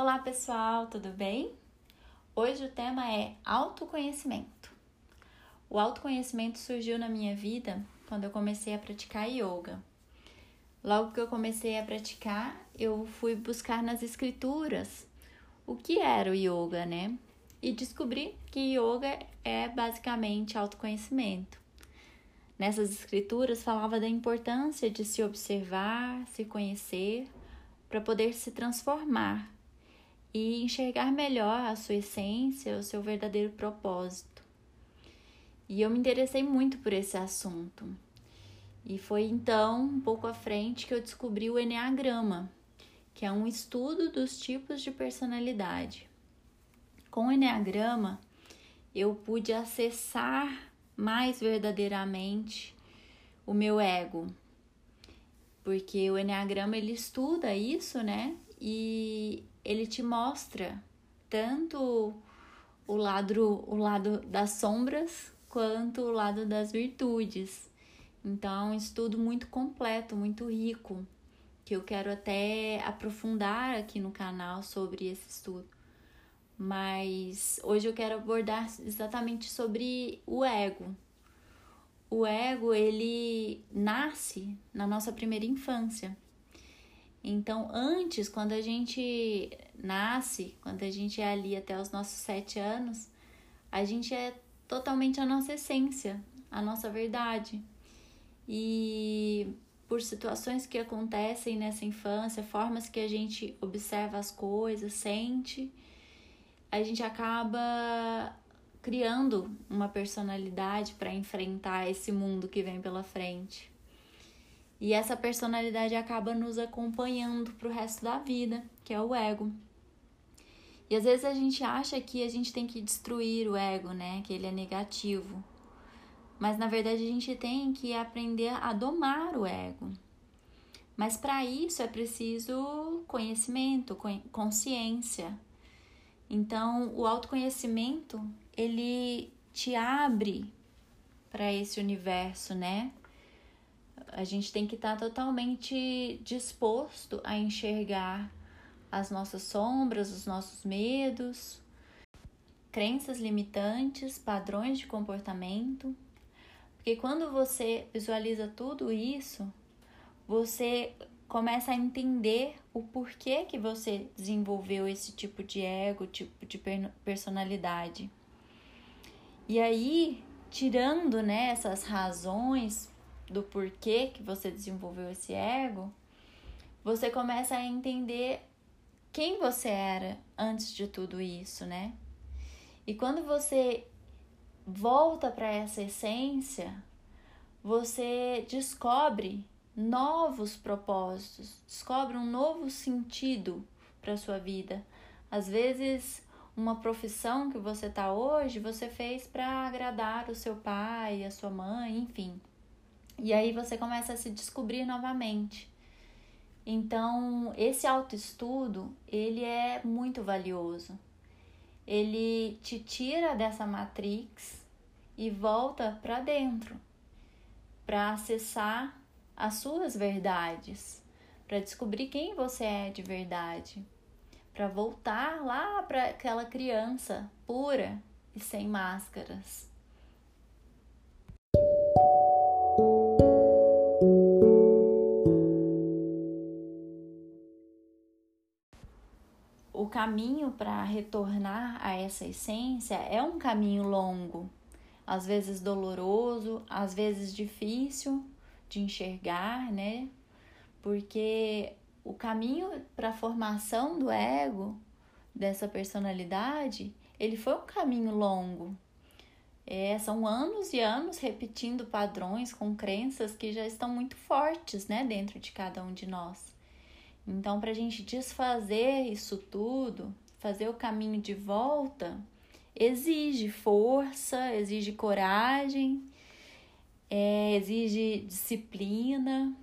Olá pessoal, tudo bem? Hoje o tema é autoconhecimento. O autoconhecimento surgiu na minha vida quando eu comecei a praticar yoga. Logo que eu comecei a praticar, eu fui buscar nas escrituras o que era o yoga, né? E descobri que yoga é basicamente autoconhecimento. Nessas escrituras falava da importância de se observar, se conhecer, para poder se transformar e enxergar melhor a sua essência, o seu verdadeiro propósito. E eu me interessei muito por esse assunto. E foi então, um pouco à frente, que eu descobri o Enneagrama, que é um estudo dos tipos de personalidade. Com o Enneagrama, eu pude acessar mais verdadeiramente o meu ego. Porque o Enneagrama ele estuda isso, né? E ele te mostra tanto o lado, o lado das sombras quanto o lado das virtudes. Então, é um estudo muito completo, muito rico, que eu quero até aprofundar aqui no canal sobre esse estudo. Mas hoje eu quero abordar exatamente sobre o ego. O ego, ele nasce na nossa primeira infância. Então, antes, quando a gente nasce, quando a gente é ali até os nossos sete anos, a gente é totalmente a nossa essência, a nossa verdade. E por situações que acontecem nessa infância, formas que a gente observa as coisas, sente, a gente acaba criando uma personalidade para enfrentar esse mundo que vem pela frente. E essa personalidade acaba nos acompanhando para o resto da vida, que é o ego. E às vezes a gente acha que a gente tem que destruir o ego, né? Que ele é negativo. Mas na verdade a gente tem que aprender a domar o ego. Mas para isso é preciso conhecimento, consciência. Então, o autoconhecimento, ele te abre para esse universo, né? A gente tem que estar tá totalmente disposto a enxergar as nossas sombras, os nossos medos, crenças limitantes, padrões de comportamento. Porque quando você visualiza tudo isso, você começa a entender o porquê que você desenvolveu esse tipo de ego, tipo de personalidade. E aí, tirando né, essas razões do porquê que você desenvolveu esse ego, você começa a entender quem você era antes de tudo isso, né? E quando você volta para essa essência, você descobre novos propósitos, descobre um novo sentido para sua vida. Às vezes, uma profissão que você está hoje, você fez para agradar o seu pai, a sua mãe, enfim. E aí você começa a se descobrir novamente. Então, esse autoestudo, ele é muito valioso. Ele te tira dessa matrix e volta para dentro, para acessar as suas verdades, para descobrir quem você é de verdade, para voltar lá para aquela criança pura e sem máscaras. Caminho para retornar a essa essência é um caminho longo, às vezes doloroso, às vezes difícil de enxergar, né? Porque o caminho para a formação do ego, dessa personalidade, ele foi um caminho longo. É, são anos e anos repetindo padrões com crenças que já estão muito fortes, né, dentro de cada um de nós. Então, para a gente desfazer isso tudo, fazer o caminho de volta, exige força, exige coragem, é, exige disciplina,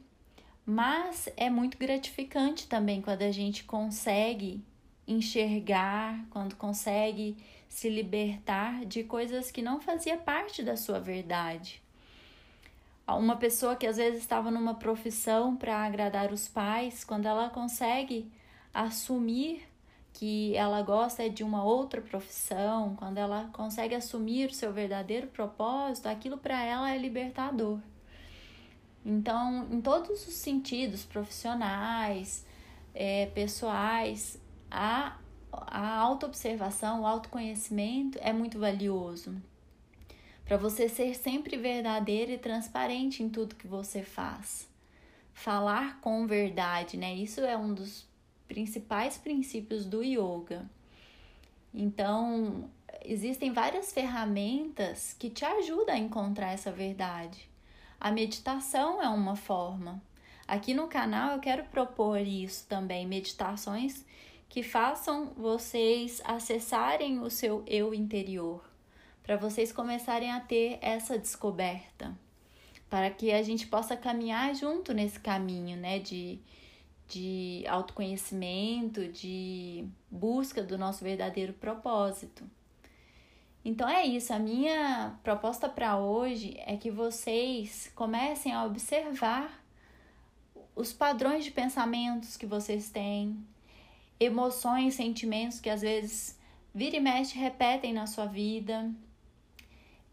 mas é muito gratificante também quando a gente consegue enxergar, quando consegue se libertar de coisas que não fazia parte da sua verdade uma pessoa que às vezes estava numa profissão para agradar os pais, quando ela consegue assumir que ela gosta de uma outra profissão, quando ela consegue assumir o seu verdadeiro propósito, aquilo para ela é libertador. Então, em todos os sentidos, profissionais, é, pessoais, a, a autoobservação, o autoconhecimento é muito valioso. Para você ser sempre verdadeiro e transparente em tudo que você faz. Falar com verdade, né? Isso é um dos principais princípios do yoga. Então, existem várias ferramentas que te ajudam a encontrar essa verdade. A meditação é uma forma. Aqui no canal eu quero propor isso também, meditações que façam vocês acessarem o seu eu interior, para vocês começarem a ter essa descoberta, para que a gente possa caminhar junto nesse caminho, né, de de autoconhecimento, de busca do nosso verdadeiro propósito. Então é isso, a minha proposta para hoje é que vocês comecem a observar os padrões de pensamentos que vocês têm, emoções, sentimentos que às vezes vira e mexe repetem na sua vida,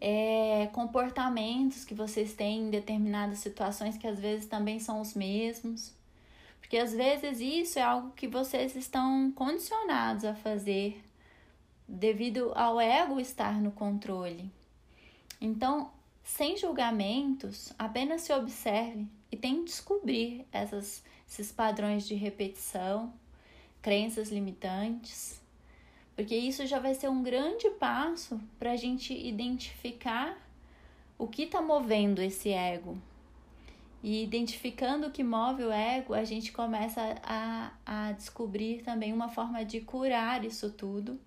é, comportamentos que vocês têm em determinadas situações que às vezes também são os mesmos. Porque às vezes isso é algo que vocês estão condicionados a fazer devido ao ego estar no controle. Então, sem julgamentos, apenas se observe e tente descobrir essas, esses padrões de repetição, crenças limitantes, porque isso já vai ser um grande passo para a gente identificar o que está movendo esse ego, e identificando o que move o ego, a gente começa a, a descobrir também uma forma de curar isso tudo.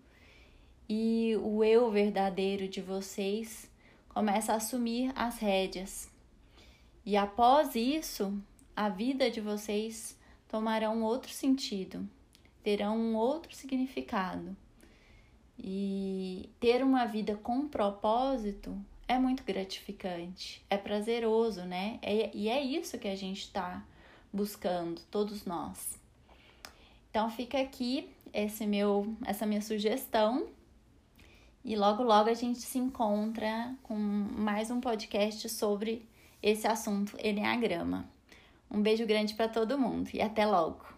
E o eu verdadeiro de vocês começa a assumir as rédeas. E após isso, a vida de vocês tomará um outro sentido, terão um outro significado. E ter uma vida com propósito é muito gratificante, é prazeroso, né? É, e é isso que a gente está buscando, todos nós. Então fica aqui esse meu, essa minha sugestão e logo logo a gente se encontra com mais um podcast sobre esse assunto Enneagrama. Um beijo grande para todo mundo e até logo.